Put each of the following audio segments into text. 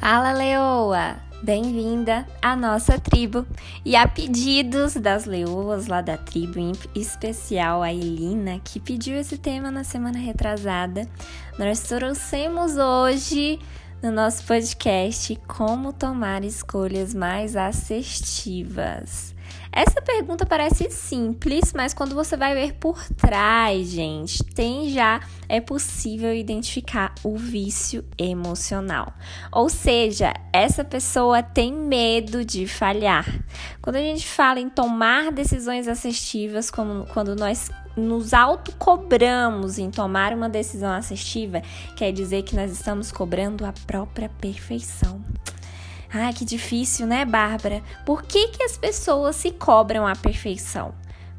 Fala, Leoa! Bem-vinda à nossa tribo. E a pedidos das leoas lá da tribo, em especial a Elina, que pediu esse tema na semana retrasada, nós trouxemos hoje no nosso podcast como tomar escolhas mais assertivas. Essa pergunta parece simples, mas quando você vai ver por trás, gente, tem já é possível identificar o vício emocional. Ou seja, essa pessoa tem medo de falhar. Quando a gente fala em tomar decisões assertivas, como quando nós nos autocobramos em tomar uma decisão assertiva, quer dizer que nós estamos cobrando a própria perfeição. Ah, que difícil, né, Bárbara? Por que, que as pessoas se cobram a perfeição?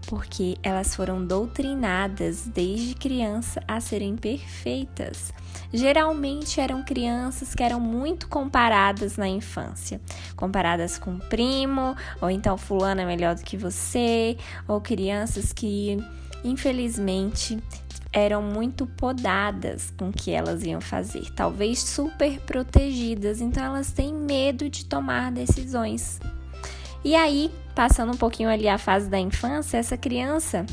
Porque elas foram doutrinadas desde criança a serem perfeitas. Geralmente eram crianças que eram muito comparadas na infância, comparadas com o primo, ou então fulano é melhor do que você, ou crianças que infelizmente eram muito podadas com o que elas iam fazer, talvez super protegidas, então elas têm medo de tomar decisões. E aí, passando um pouquinho ali a fase da infância, essa criança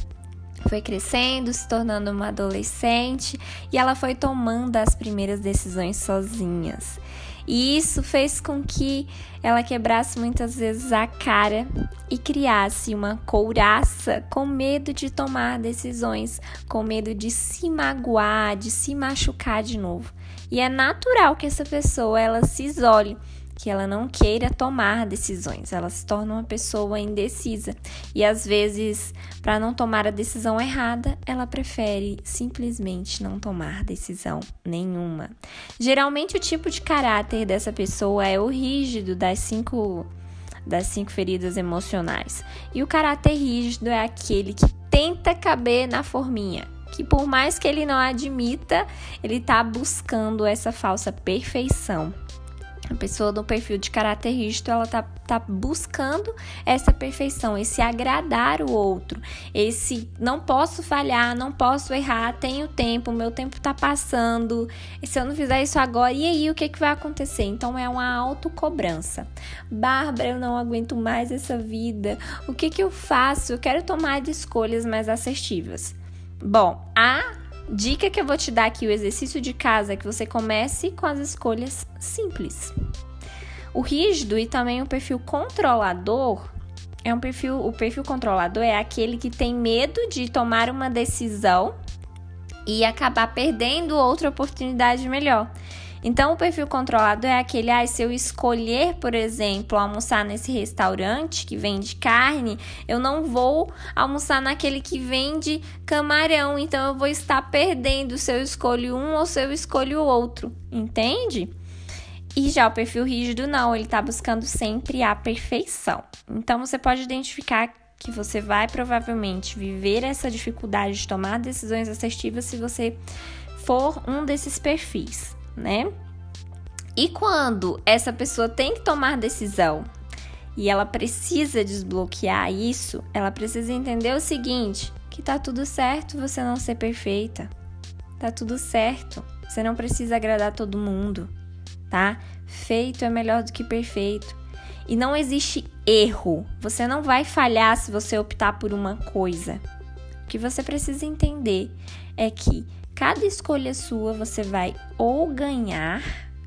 foi crescendo, se tornando uma adolescente e ela foi tomando as primeiras decisões sozinhas. E isso fez com que ela quebrasse muitas vezes a cara e criasse uma couraça com medo de tomar decisões, com medo de se magoar, de se machucar de novo. E é natural que essa pessoa ela se isole que ela não queira tomar decisões, ela se torna uma pessoa indecisa e às vezes, para não tomar a decisão errada, ela prefere simplesmente não tomar decisão nenhuma. Geralmente, o tipo de caráter dessa pessoa é o rígido das cinco das cinco feridas emocionais. E o caráter rígido é aquele que tenta caber na forminha, que por mais que ele não admita, ele está buscando essa falsa perfeição. Pessoa do perfil de caráter rígido, ela tá, tá buscando essa perfeição, esse agradar o outro, esse não posso falhar, não posso errar, tenho tempo, meu tempo tá passando, se eu não fizer isso agora, e aí o que, que vai acontecer? Então é uma autocobrança. Bárbara, eu não aguento mais essa vida, o que, que eu faço? Eu quero tomar escolhas mais assertivas. Bom, a Dica que eu vou te dar aqui, o exercício de casa, é que você comece com as escolhas simples. O rígido e também o perfil controlador é um perfil, o perfil controlador é aquele que tem medo de tomar uma decisão e acabar perdendo outra oportunidade melhor. Então, o perfil controlado é aquele, ah, se eu escolher, por exemplo, almoçar nesse restaurante que vende carne, eu não vou almoçar naquele que vende camarão, então eu vou estar perdendo se eu escolho um ou se eu escolho outro, entende? E já o perfil rígido não, ele está buscando sempre a perfeição. Então, você pode identificar que você vai provavelmente viver essa dificuldade de tomar decisões assertivas se você for um desses perfis né? E quando essa pessoa tem que tomar decisão e ela precisa desbloquear isso, ela precisa entender o seguinte: que tá tudo certo você não ser perfeita. Tá tudo certo. Você não precisa agradar todo mundo, tá? Feito é melhor do que perfeito. E não existe erro. Você não vai falhar se você optar por uma coisa. O que você precisa entender é que Cada escolha sua você vai ou ganhar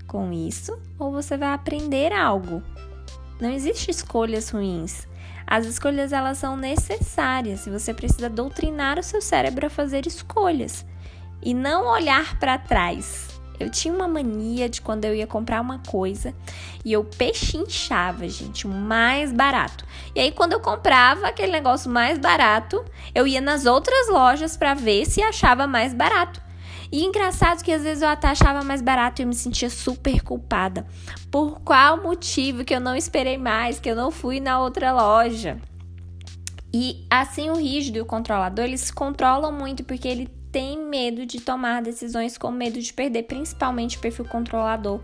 com isso ou você vai aprender algo. Não existe escolhas ruins. As escolhas elas são necessárias e você precisa doutrinar o seu cérebro a fazer escolhas e não olhar para trás. Eu tinha uma mania de quando eu ia comprar uma coisa e eu pechinchava, gente, o mais barato. E aí quando eu comprava aquele negócio mais barato, eu ia nas outras lojas para ver se achava mais barato. E engraçado que às vezes eu até achava mais barato e eu me sentia super culpada. Por qual motivo que eu não esperei mais, que eu não fui na outra loja? E assim o rígido e o controlador, eles controlam muito porque ele tem medo de tomar decisões com medo de perder, principalmente o perfil controlador.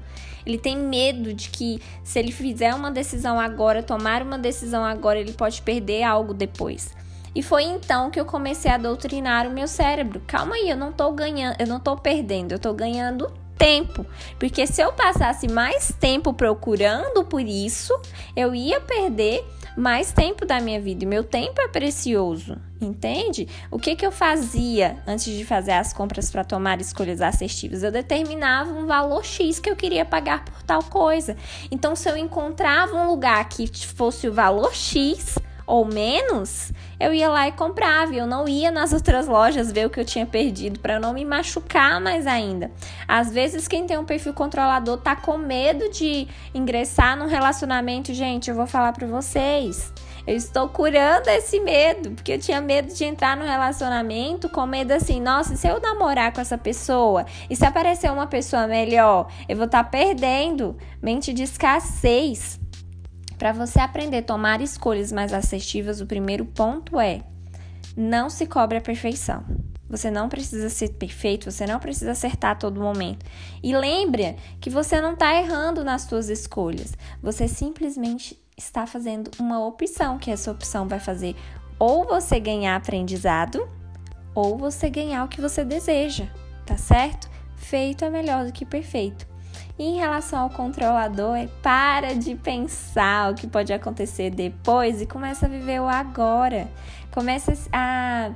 Ele tem medo de que se ele fizer uma decisão agora, tomar uma decisão agora, ele pode perder algo depois. E foi então que eu comecei a doutrinar o meu cérebro. Calma aí, eu não tô ganhando, eu não tô perdendo, eu tô ganhando tempo. Porque se eu passasse mais tempo procurando por isso, eu ia perder mais tempo da minha vida. E meu tempo é precioso, entende? O que, que eu fazia antes de fazer as compras para tomar escolhas assertivas? Eu determinava um valor X que eu queria pagar por tal coisa. Então, se eu encontrava um lugar que fosse o valor X, ou menos, eu ia lá e comprava. Eu não ia nas outras lojas ver o que eu tinha perdido para não me machucar mais ainda. Às vezes quem tem um perfil controlador tá com medo de ingressar num relacionamento, gente, eu vou falar para vocês. Eu estou curando esse medo, porque eu tinha medo de entrar no relacionamento com medo assim, nossa, se eu namorar com essa pessoa e se aparecer uma pessoa melhor, eu vou estar tá perdendo. Mente de escassez. Para você aprender a tomar escolhas mais assertivas, o primeiro ponto é: não se cobre a perfeição. Você não precisa ser perfeito, você não precisa acertar a todo momento. E lembre que você não está errando nas suas escolhas. Você simplesmente está fazendo uma opção, que essa opção vai fazer ou você ganhar aprendizado ou você ganhar o que você deseja, tá certo? Feito é melhor do que perfeito. E em relação ao controlador, é para de pensar o que pode acontecer depois e começa a viver o agora. Começa a,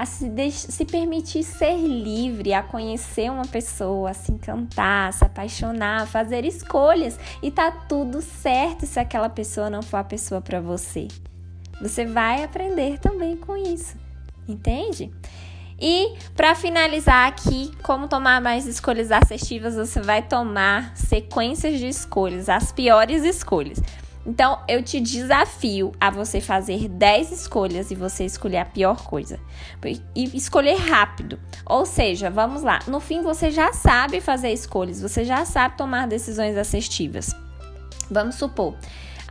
a se, se permitir ser livre, a conhecer uma pessoa, a se encantar, a se apaixonar, a fazer escolhas. E tá tudo certo se aquela pessoa não for a pessoa para você. Você vai aprender também com isso, entende? E para finalizar aqui, como tomar mais escolhas assertivas, você vai tomar sequências de escolhas, as piores escolhas. Então, eu te desafio a você fazer 10 escolhas e você escolher a pior coisa. E escolher rápido. Ou seja, vamos lá, no fim você já sabe fazer escolhas, você já sabe tomar decisões assertivas. Vamos supor,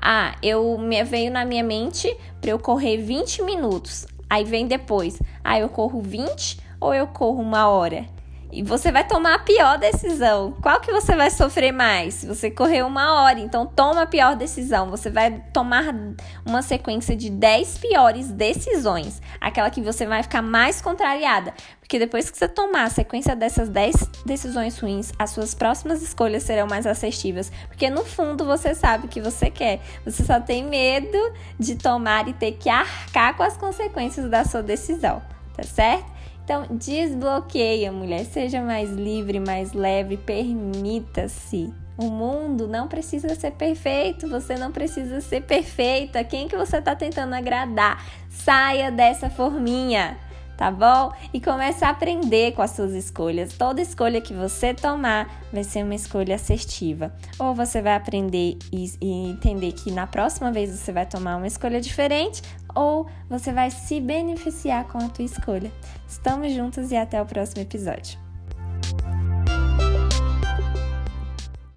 ah, eu me veio na minha mente para eu correr 20 minutos. Aí vem depois, ah, eu corro 20 ou eu corro uma hora? E você vai tomar a pior decisão. Qual que você vai sofrer mais? Você correu uma hora, então toma a pior decisão. Você vai tomar uma sequência de 10 piores decisões. Aquela que você vai ficar mais contrariada. Porque depois que você tomar a sequência dessas 10 decisões ruins, as suas próximas escolhas serão mais assertivas. Porque no fundo você sabe o que você quer. Você só tem medo de tomar e ter que arcar com as consequências da sua decisão. Tá certo? Então, desbloqueia, mulher. Seja mais livre, mais leve, permita-se. O mundo não precisa ser perfeito, você não precisa ser perfeita. Quem que você está tentando agradar? Saia dessa forminha tá bom? E comece a aprender com as suas escolhas. Toda escolha que você tomar vai ser uma escolha assertiva. Ou você vai aprender e, e entender que na próxima vez você vai tomar uma escolha diferente, ou você vai se beneficiar com a tua escolha. Estamos juntos e até o próximo episódio.